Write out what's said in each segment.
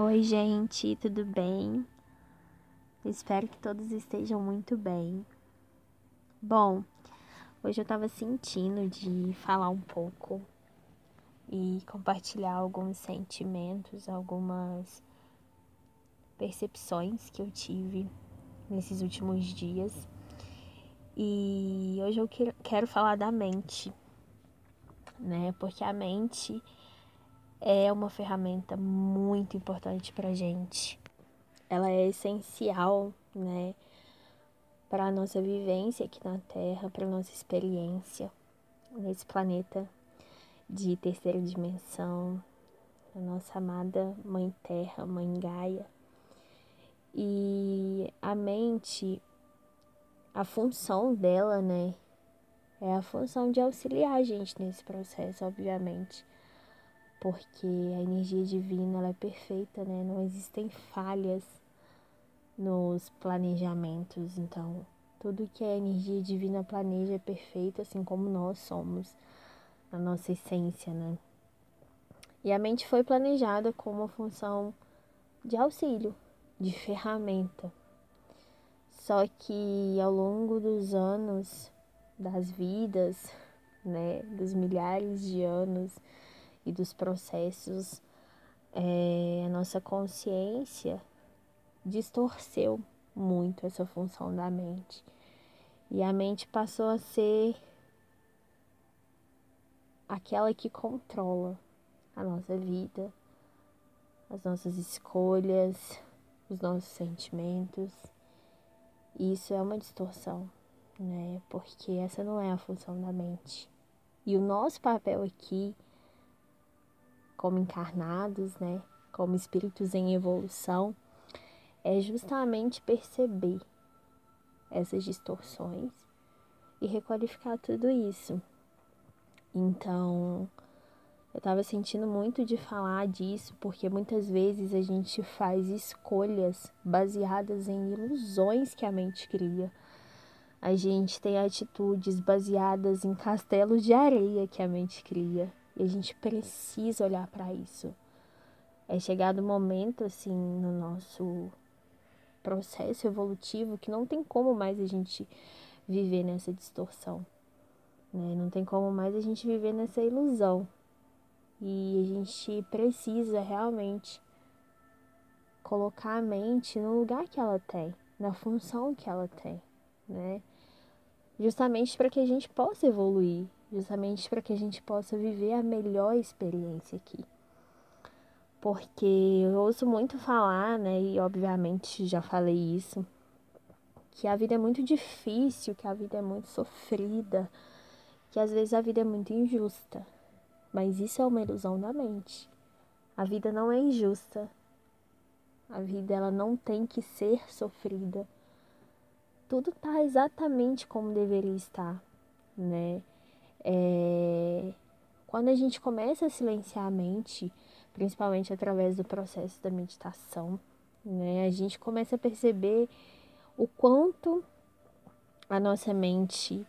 Oi, gente, tudo bem? Espero que todos estejam muito bem. Bom, hoje eu tava sentindo de falar um pouco e compartilhar alguns sentimentos, algumas percepções que eu tive nesses últimos dias. E hoje eu quero falar da mente, né? Porque a mente é uma ferramenta muito importante para gente. Ela é essencial, né, para nossa vivência aqui na Terra, para nossa experiência nesse planeta de terceira dimensão, a nossa amada Mãe Terra, Mãe Gaia. E a mente, a função dela, né, é a função de auxiliar a gente nesse processo, obviamente porque a energia divina ela é perfeita, né? Não existem falhas nos planejamentos, então tudo que a energia divina planeja é perfeito, assim como nós somos, a nossa essência, né? E a mente foi planejada como função de auxílio, de ferramenta. Só que ao longo dos anos, das vidas, né, dos milhares de anos, e dos processos, é, a nossa consciência distorceu muito essa função da mente. E a mente passou a ser aquela que controla a nossa vida, as nossas escolhas, os nossos sentimentos. E isso é uma distorção, né? Porque essa não é a função da mente. E o nosso papel aqui como encarnados, né, como espíritos em evolução, é justamente perceber essas distorções e requalificar tudo isso. Então, eu estava sentindo muito de falar disso, porque muitas vezes a gente faz escolhas baseadas em ilusões que a mente cria. A gente tem atitudes baseadas em castelos de areia que a mente cria. E a gente precisa olhar para isso. É chegado o momento, assim, no nosso processo evolutivo que não tem como mais a gente viver nessa distorção. Né? Não tem como mais a gente viver nessa ilusão. E a gente precisa realmente colocar a mente no lugar que ela tem, na função que ela tem, né? Justamente para que a gente possa evoluir, justamente para que a gente possa viver a melhor experiência aqui. Porque eu ouço muito falar, né, e obviamente já falei isso, que a vida é muito difícil, que a vida é muito sofrida, que às vezes a vida é muito injusta. Mas isso é uma ilusão da mente. A vida não é injusta. A vida ela não tem que ser sofrida. Tudo está exatamente como deveria estar, né? É... Quando a gente começa a silenciar a mente, principalmente através do processo da meditação, né, a gente começa a perceber o quanto a nossa mente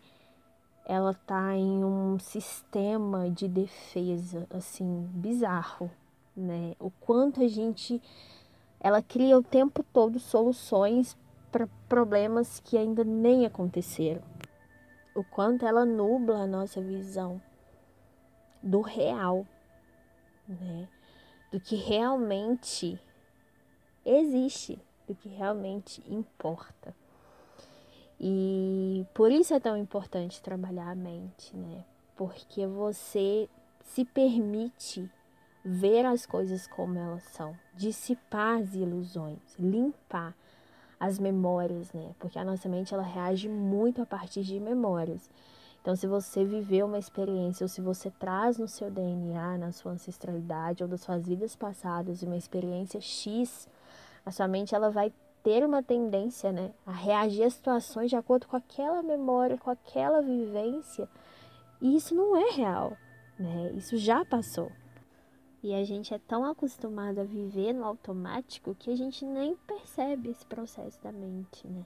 ela tá em um sistema de defesa assim bizarro, né? O quanto a gente ela cria o tempo todo soluções para problemas que ainda nem aconteceram o quanto ela nubla a nossa visão do real, né? Do que realmente existe, do que realmente importa. E por isso é tão importante trabalhar a mente, né? Porque você se permite ver as coisas como elas são, dissipar as ilusões, limpar as memórias, né? Porque a nossa mente ela reage muito a partir de memórias. Então, se você viveu uma experiência ou se você traz no seu DNA, na sua ancestralidade ou das suas vidas passadas uma experiência X, a sua mente ela vai ter uma tendência, né, a reagir a situações de acordo com aquela memória, com aquela vivência. E isso não é real, né? Isso já passou. E a gente é tão acostumado a viver no automático que a gente nem percebe esse processo da mente, né?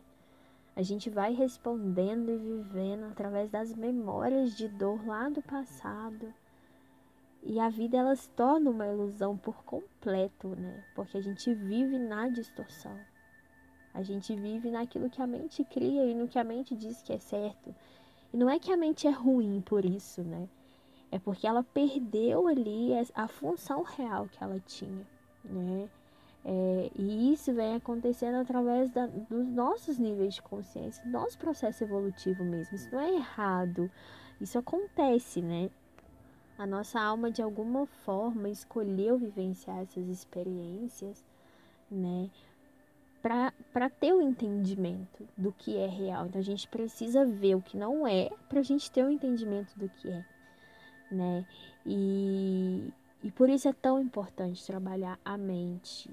A gente vai respondendo e vivendo através das memórias de dor lá do passado. E a vida ela se torna uma ilusão por completo, né? Porque a gente vive na distorção. A gente vive naquilo que a mente cria e no que a mente diz que é certo. E não é que a mente é ruim por isso, né? É porque ela perdeu ali a função real que ela tinha, né? É, e isso vem acontecendo através da, dos nossos níveis de consciência, nosso processo evolutivo mesmo. Isso não é errado, isso acontece, né? A nossa alma, de alguma forma, escolheu vivenciar essas experiências, né? Para ter o entendimento do que é real. Então, a gente precisa ver o que não é para a gente ter o entendimento do que é, né? E, e por isso é tão importante trabalhar a mente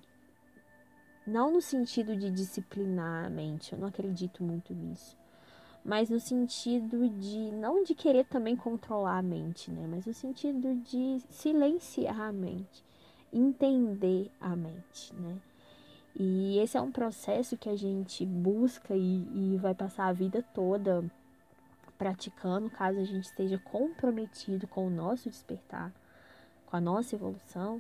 não no sentido de disciplinar a mente, eu não acredito muito nisso. Mas no sentido de, não de querer também controlar a mente, né? Mas no sentido de silenciar a mente, entender a mente, né? E esse é um processo que a gente busca e, e vai passar a vida toda praticando, caso a gente esteja comprometido com o nosso despertar, com a nossa evolução.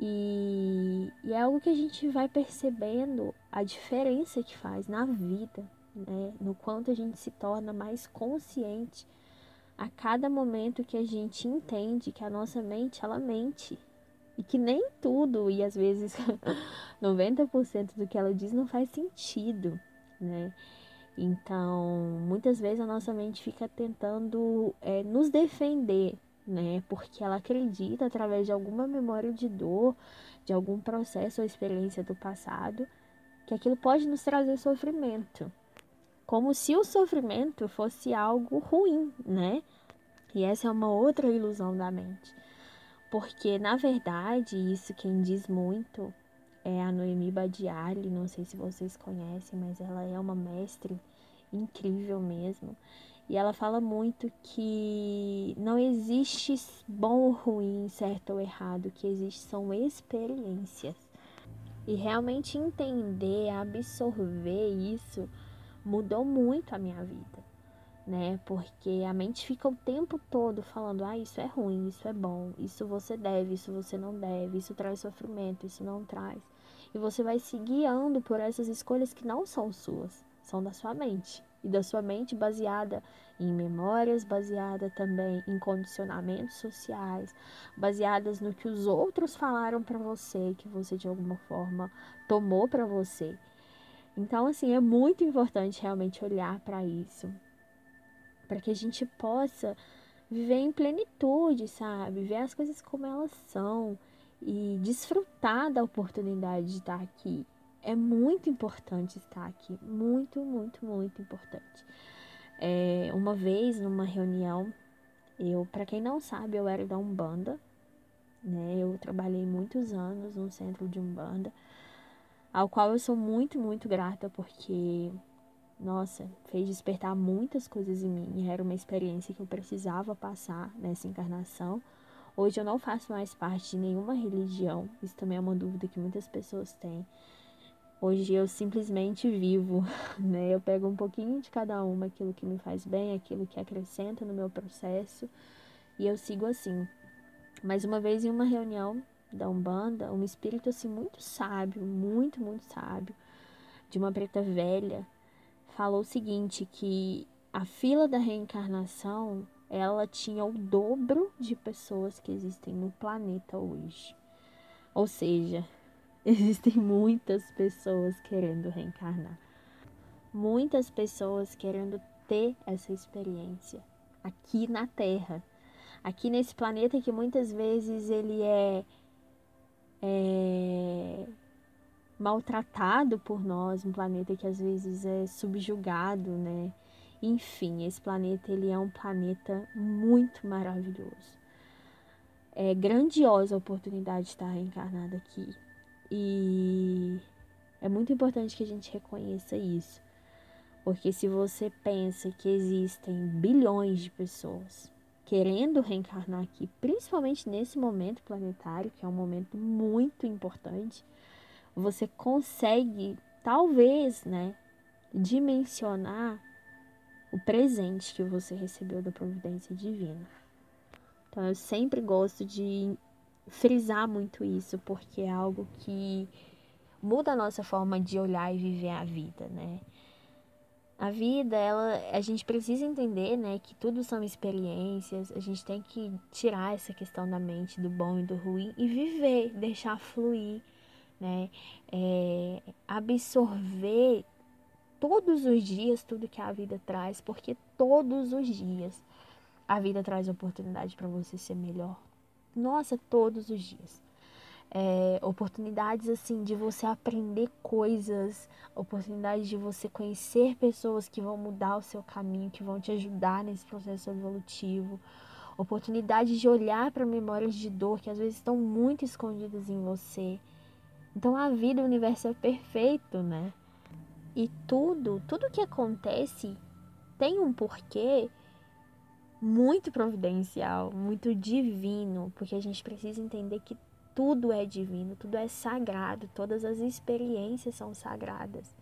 E, e, é algo que a gente vai percebendo a diferença que faz na vida, né? No quanto a gente se torna mais consciente a cada momento que a gente entende que a nossa mente, ela mente. E que nem tudo, e às vezes 90% do que ela diz não faz sentido, né? Então, muitas vezes a nossa mente fica tentando é, nos defender, né? Porque ela acredita através de alguma memória de dor, de algum processo ou experiência do passado, que aquilo pode nos trazer sofrimento. Como se o sofrimento fosse algo ruim, né? E essa é uma outra ilusão da mente. Porque, na verdade, isso quem diz muito é a Noemi Badiali, não sei se vocês conhecem, mas ela é uma mestre incrível mesmo. E ela fala muito que não existe bom ou ruim, certo ou errado, o que existe são experiências. E realmente entender, absorver isso mudou muito a minha vida, né? Porque a mente fica o tempo todo falando: "Ah, isso é ruim, isso é bom, isso você deve, isso você não deve, isso traz sofrimento, isso não traz". E você vai se guiando por essas escolhas que não são suas, são da sua mente e da sua mente baseada em memórias, baseada também em condicionamentos sociais, baseadas no que os outros falaram para você, que você de alguma forma tomou para você. Então, assim, é muito importante realmente olhar para isso, para que a gente possa viver em plenitude, sabe? Ver as coisas como elas são e desfrutar da oportunidade de estar aqui é muito importante estar aqui, muito, muito, muito importante. É, uma vez numa reunião, eu, para quem não sabe, eu era da Umbanda, né? Eu trabalhei muitos anos no centro de Umbanda, ao qual eu sou muito, muito grata porque nossa, fez despertar muitas coisas em mim. Era uma experiência que eu precisava passar nessa encarnação. Hoje eu não faço mais parte de nenhuma religião. Isso também é uma dúvida que muitas pessoas têm. Hoje eu simplesmente vivo, né? Eu pego um pouquinho de cada uma, aquilo que me faz bem, aquilo que acrescenta no meu processo, e eu sigo assim. Mais uma vez em uma reunião da Umbanda, um espírito assim muito sábio, muito, muito sábio, de uma preta velha, falou o seguinte que a fila da reencarnação, ela tinha o dobro de pessoas que existem no planeta hoje. Ou seja, Existem muitas pessoas querendo reencarnar. Muitas pessoas querendo ter essa experiência aqui na Terra. Aqui nesse planeta que muitas vezes ele é, é maltratado por nós, um planeta que às vezes é subjugado, né? Enfim, esse planeta ele é um planeta muito maravilhoso. É grandiosa a oportunidade de estar reencarnado aqui. E é muito importante que a gente reconheça isso. Porque se você pensa que existem bilhões de pessoas querendo reencarnar aqui, principalmente nesse momento planetário, que é um momento muito importante, você consegue, talvez, né, dimensionar o presente que você recebeu da providência divina. Então eu sempre gosto de frisar muito isso, porque é algo que muda a nossa forma de olhar e viver a vida, né? A vida, ela, a gente precisa entender, né, que tudo são experiências. A gente tem que tirar essa questão da mente do bom e do ruim e viver, deixar fluir, né? É, absorver todos os dias tudo que a vida traz, porque todos os dias a vida traz oportunidade para você ser melhor. Nossa, todos os dias é, oportunidades assim de você aprender coisas, oportunidades de você conhecer pessoas que vão mudar o seu caminho, que vão te ajudar nesse processo evolutivo, oportunidade de olhar para memórias de dor que às vezes estão muito escondidas em você. Então a vida, o universo é perfeito, né? E tudo, tudo que acontece tem um porquê muito providencial, muito divino, porque a gente precisa entender que tudo é divino, tudo é sagrado, todas as experiências são sagradas.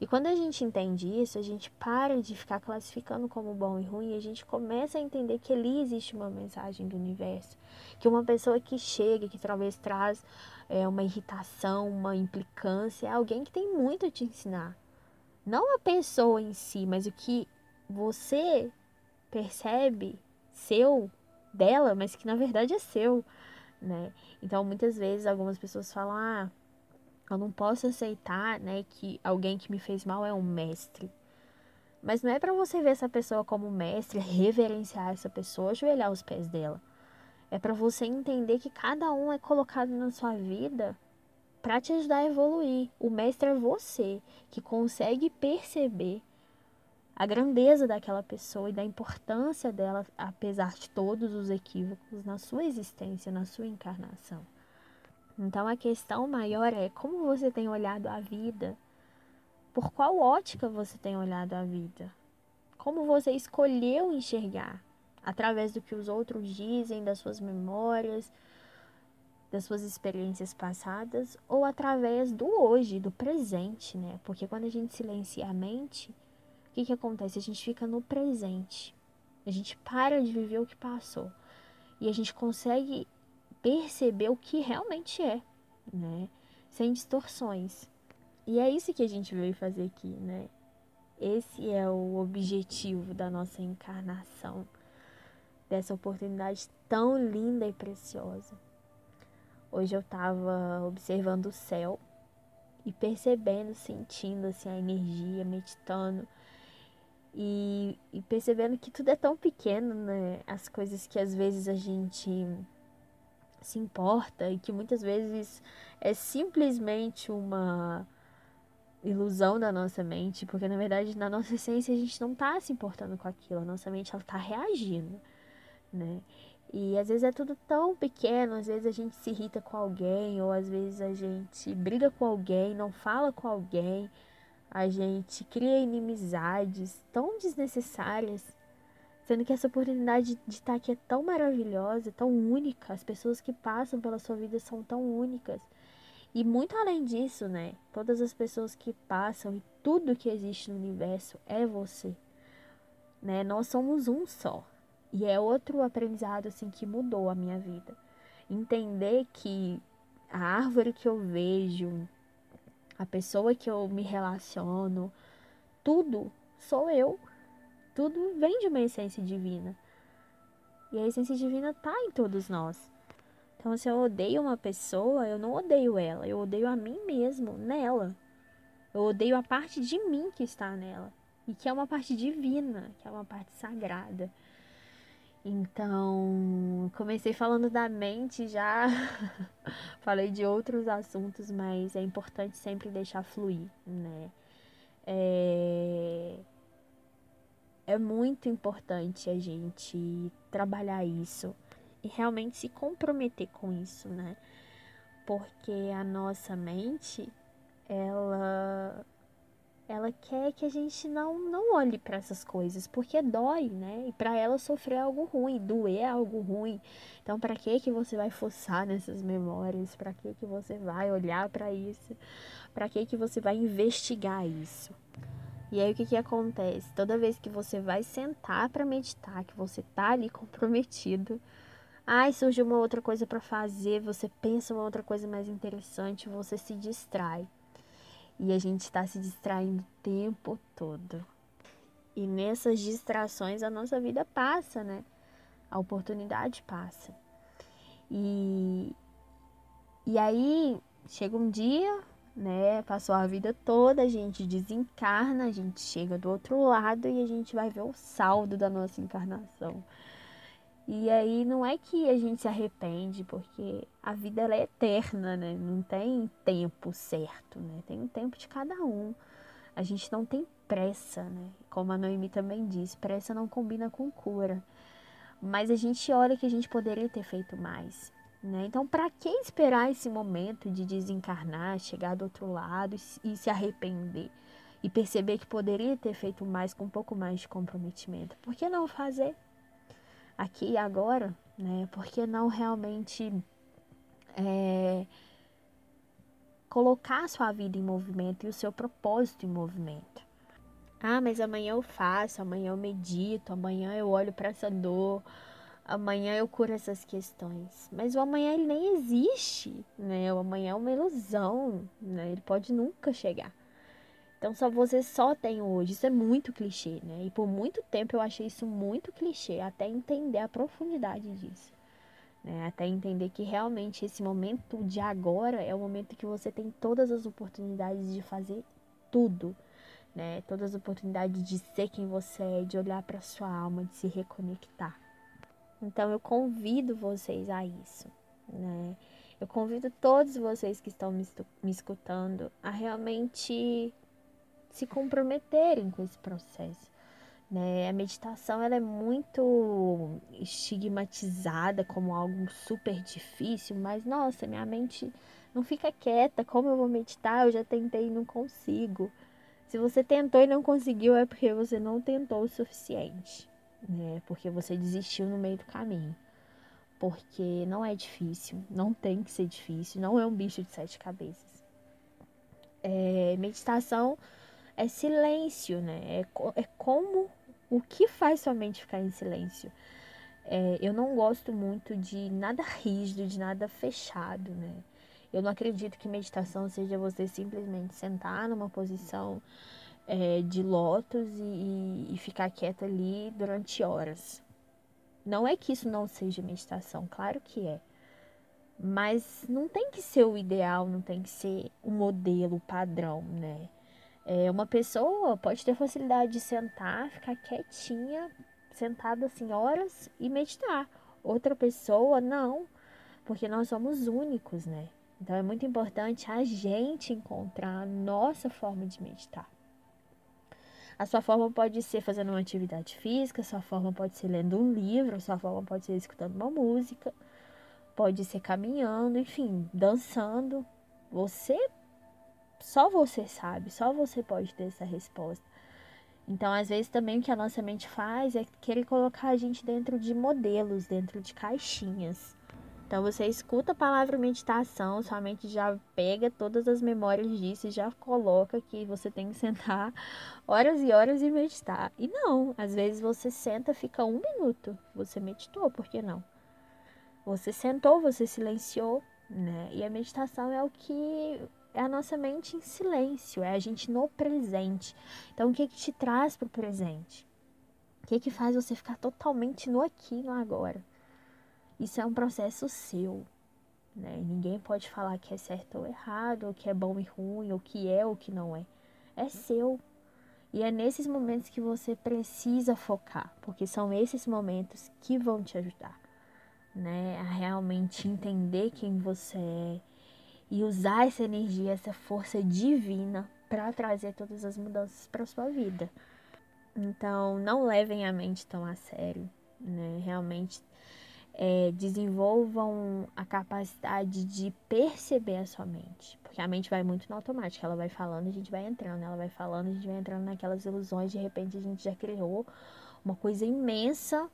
E quando a gente entende isso, a gente para de ficar classificando como bom e ruim, e a gente começa a entender que ali existe uma mensagem do universo, que uma pessoa que chega, que talvez traz é, uma irritação, uma implicância, é alguém que tem muito a te ensinar. Não a pessoa em si, mas o que você percebe seu dela, mas que na verdade é seu né? Então, muitas vezes, algumas pessoas falam, ah, eu não posso aceitar, né, que alguém que me fez mal é um mestre. Mas não é para você ver essa pessoa como mestre, reverenciar essa pessoa, ajoelhar os pés dela. É para você entender que cada um é colocado na sua vida para te ajudar a evoluir. O mestre é você que consegue perceber a grandeza daquela pessoa e da importância dela, apesar de todos os equívocos na sua existência, na sua encarnação. Então a questão maior é como você tem olhado a vida, por qual ótica você tem olhado a vida, como você escolheu enxergar, através do que os outros dizem, das suas memórias, das suas experiências passadas, ou através do hoje, do presente, né? Porque quando a gente silencia a mente, o que, que acontece? A gente fica no presente. A gente para de viver o que passou. E a gente consegue perceber o que realmente é, né? Sem distorções. E é isso que a gente veio fazer aqui, né? Esse é o objetivo da nossa encarnação, dessa oportunidade tão linda e preciosa. Hoje eu estava observando o céu e percebendo, sentindo assim a energia, meditando e, e percebendo que tudo é tão pequeno, né? As coisas que às vezes a gente se importa e que muitas vezes é simplesmente uma ilusão da nossa mente, porque na verdade na nossa essência a gente não está se importando com aquilo, a nossa mente ela tá reagindo, né? E às vezes é tudo tão pequeno, às vezes a gente se irrita com alguém, ou às vezes a gente briga com alguém, não fala com alguém, a gente cria inimizades tão desnecessárias, sendo que essa oportunidade de estar aqui é tão maravilhosa, tão única, as pessoas que passam pela sua vida são tão únicas. E muito além disso, né? Todas as pessoas que passam e tudo que existe no universo é você. Né? Nós somos um só. E é outro aprendizado assim que mudou a minha vida. Entender que a árvore que eu vejo, a pessoa que eu me relaciono, tudo sou eu. Tudo vem de uma essência divina. E a essência divina está em todos nós. Então, se eu odeio uma pessoa, eu não odeio ela, eu odeio a mim mesmo nela. Eu odeio a parte de mim que está nela. E que é uma parte divina, que é uma parte sagrada. Então, comecei falando da mente, já falei de outros assuntos, mas é importante sempre deixar fluir, né? É, é muito importante a gente trabalhar isso e realmente se comprometer com isso, né? Porque a nossa mente, ela ela quer que a gente não, não olhe para essas coisas, porque dói, né? E para ela sofrer algo ruim, doer é algo ruim. Então, para que que você vai forçar nessas memórias? Para que que você vai olhar para isso? Para que que você vai investigar isso? E aí o que que acontece? Toda vez que você vai sentar para meditar, que você tá ali comprometido, Ai, surge uma outra coisa para fazer, você pensa uma outra coisa mais interessante, você se distrai. E a gente está se distraindo o tempo todo. E nessas distrações a nossa vida passa, né? A oportunidade passa. E, e aí chega um dia, né? Passou a vida toda, a gente desencarna, a gente chega do outro lado e a gente vai ver o saldo da nossa encarnação. E aí não é que a gente se arrepende, porque a vida ela é eterna, né? Não tem tempo certo, né? Tem um tempo de cada um. A gente não tem pressa, né? Como a Noemi também disse, pressa não combina com cura. Mas a gente olha que a gente poderia ter feito mais. Né? Então, para que esperar esse momento de desencarnar, chegar do outro lado e se arrepender? E perceber que poderia ter feito mais com um pouco mais de comprometimento? Por que não fazer aqui e agora? Né? Por que não realmente é, colocar a sua vida em movimento e o seu propósito em movimento? Ah, mas amanhã eu faço, amanhã eu medito, amanhã eu olho para essa dor amanhã eu curo essas questões. Mas o amanhã ele nem existe, né? O amanhã é uma ilusão, né? Ele pode nunca chegar. Então só você só tem hoje. Isso é muito clichê, né? E por muito tempo eu achei isso muito clichê, até entender a profundidade disso. Né? Até entender que realmente esse momento de agora é o momento que você tem todas as oportunidades de fazer tudo. Né? Todas as oportunidades de ser quem você é, de olhar para sua alma, de se reconectar. Então eu convido vocês a isso, né? Eu convido todos vocês que estão me, me escutando a realmente se comprometerem com esse processo. Né? A meditação ela é muito estigmatizada como algo super difícil, mas nossa, minha mente não fica quieta. Como eu vou meditar? Eu já tentei e não consigo. Se você tentou e não conseguiu, é porque você não tentou o suficiente né? Porque você desistiu no meio do caminho. Porque não é difícil, não tem que ser difícil, não é um bicho de sete cabeças. É, meditação é silêncio, né? É, é como o que faz sua mente ficar em silêncio. É, eu não gosto muito de nada rígido, de nada fechado, né? Eu não acredito que meditação seja você simplesmente sentar numa posição é, de lótus e, e ficar quieto ali durante horas. Não é que isso não seja meditação, claro que é. Mas não tem que ser o ideal, não tem que ser o modelo, o padrão, né? É, uma pessoa pode ter facilidade de sentar, ficar quietinha, sentada assim horas e meditar. Outra pessoa não, porque nós somos únicos, né? Então é muito importante a gente encontrar a nossa forma de meditar. A sua forma pode ser fazendo uma atividade física, a sua forma pode ser lendo um livro, a sua forma pode ser escutando uma música, pode ser caminhando, enfim, dançando. Você, só você sabe, só você pode ter essa resposta. Então, às vezes também o que a nossa mente faz é querer colocar a gente dentro de modelos, dentro de caixinhas. Então você escuta a palavra meditação, sua mente já pega todas as memórias disso e já coloca que você tem que sentar horas e horas e meditar. E não, às vezes você senta, fica um minuto, você meditou, por que não? Você sentou, você silenciou, né? E a meditação é o que é a nossa mente em silêncio, é a gente no presente. Então, o que que te traz para o presente? O que que faz você ficar totalmente no aqui, no agora? Isso é um processo seu. Né? Ninguém pode falar que é certo ou errado, ou que é bom e ruim, ou que é ou que não é. É seu. E é nesses momentos que você precisa focar, porque são esses momentos que vão te ajudar, né, a realmente entender quem você é e usar essa energia, essa força divina para trazer todas as mudanças para sua vida. Então, não levem a mente tão a sério, né? Realmente é, desenvolvam a capacidade de perceber a sua mente. Porque a mente vai muito no automático, ela vai falando, a gente vai entrando, ela vai falando, a gente vai entrando naquelas ilusões, de repente a gente já criou uma coisa imensa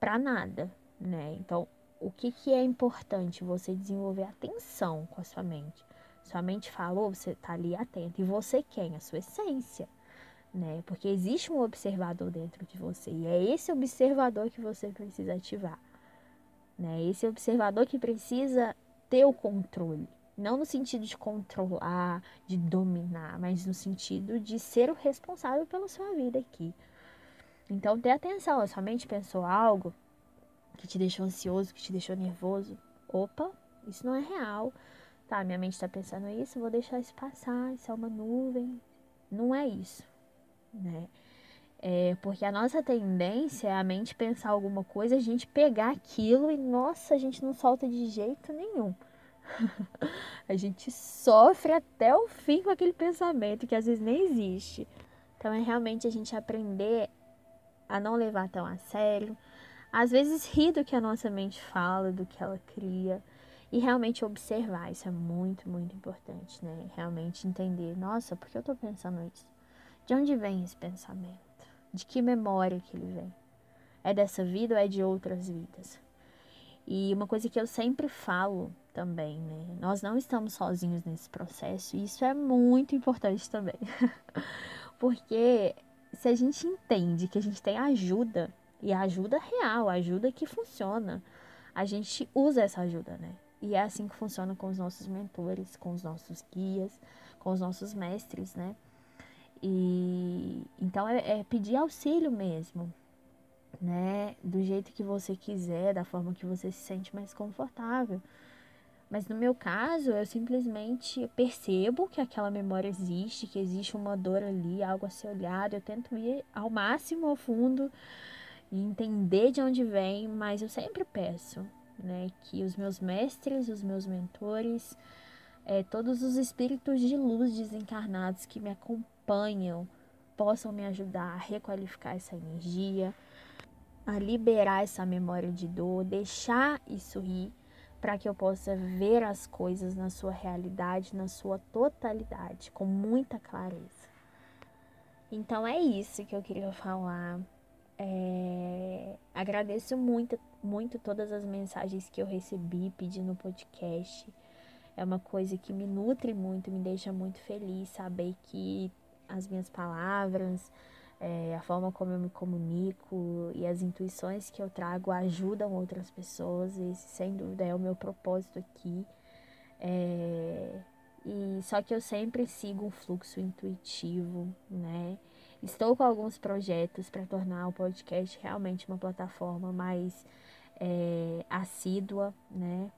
para nada, né? Então, o que, que é importante? Você desenvolver atenção com a sua mente. Sua mente falou, você tá ali atento. E você quem? A sua essência. Né? Porque existe um observador dentro de você. E é esse observador que você precisa ativar né? Esse observador que precisa ter o controle, não no sentido de controlar, de dominar, mas no sentido de ser o responsável pela sua vida aqui. Então, ter atenção, a sua mente pensou algo que te deixou ansioso, que te deixou nervoso. Opa, isso não é real. Tá, minha mente está pensando isso, vou deixar isso passar, isso é uma nuvem. Não é isso, né? É porque a nossa tendência é a mente pensar alguma coisa, a gente pegar aquilo e, nossa, a gente não solta de jeito nenhum. a gente sofre até o fim com aquele pensamento que às vezes nem existe. Então é realmente a gente aprender a não levar tão a sério, às vezes rir do que a nossa mente fala, do que ela cria e realmente observar. Isso é muito, muito importante, né? Realmente entender, nossa, por que eu tô pensando isso? De onde vem esse pensamento? De que memória que ele vem? É dessa vida ou é de outras vidas? E uma coisa que eu sempre falo também, né? Nós não estamos sozinhos nesse processo, e isso é muito importante também. Porque se a gente entende que a gente tem ajuda, e ajuda real, ajuda que funciona, a gente usa essa ajuda, né? E é assim que funciona com os nossos mentores, com os nossos guias, com os nossos mestres, né? E então é, é pedir auxílio mesmo, né? Do jeito que você quiser, da forma que você se sente mais confortável. Mas no meu caso, eu simplesmente percebo que aquela memória existe, que existe uma dor ali, algo a ser olhado. Eu tento ir ao máximo ao fundo e entender de onde vem, mas eu sempre peço, né, que os meus mestres, os meus mentores, é, todos os espíritos de luz desencarnados que me acompanham possam me ajudar a requalificar essa energia, a liberar essa memória de dor, deixar isso ir para que eu possa ver as coisas na sua realidade, na sua totalidade, com muita clareza. Então é isso que eu queria falar. É... Agradeço muito, muito todas as mensagens que eu recebi pedindo podcast. É uma coisa que me nutre muito, me deixa muito feliz saber que as minhas palavras, é, a forma como eu me comunico e as intuições que eu trago ajudam outras pessoas. Esse, sem dúvida, é o meu propósito aqui. É, e só que eu sempre sigo um fluxo intuitivo, né? Estou com alguns projetos para tornar o podcast realmente uma plataforma mais é, assídua, né?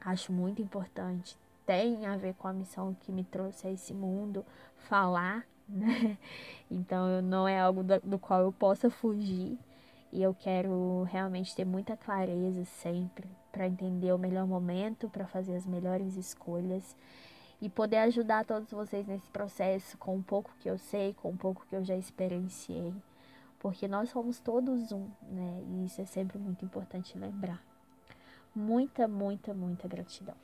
Acho muito importante. Tem a ver com a missão que me trouxe a esse mundo, falar né? Então não é algo do, do qual eu possa fugir e eu quero realmente ter muita clareza sempre para entender o melhor momento, para fazer as melhores escolhas e poder ajudar todos vocês nesse processo com um pouco que eu sei, com um pouco que eu já experienciei, porque nós somos todos um, né? E isso é sempre muito importante lembrar. Muita, muita, muita gratidão.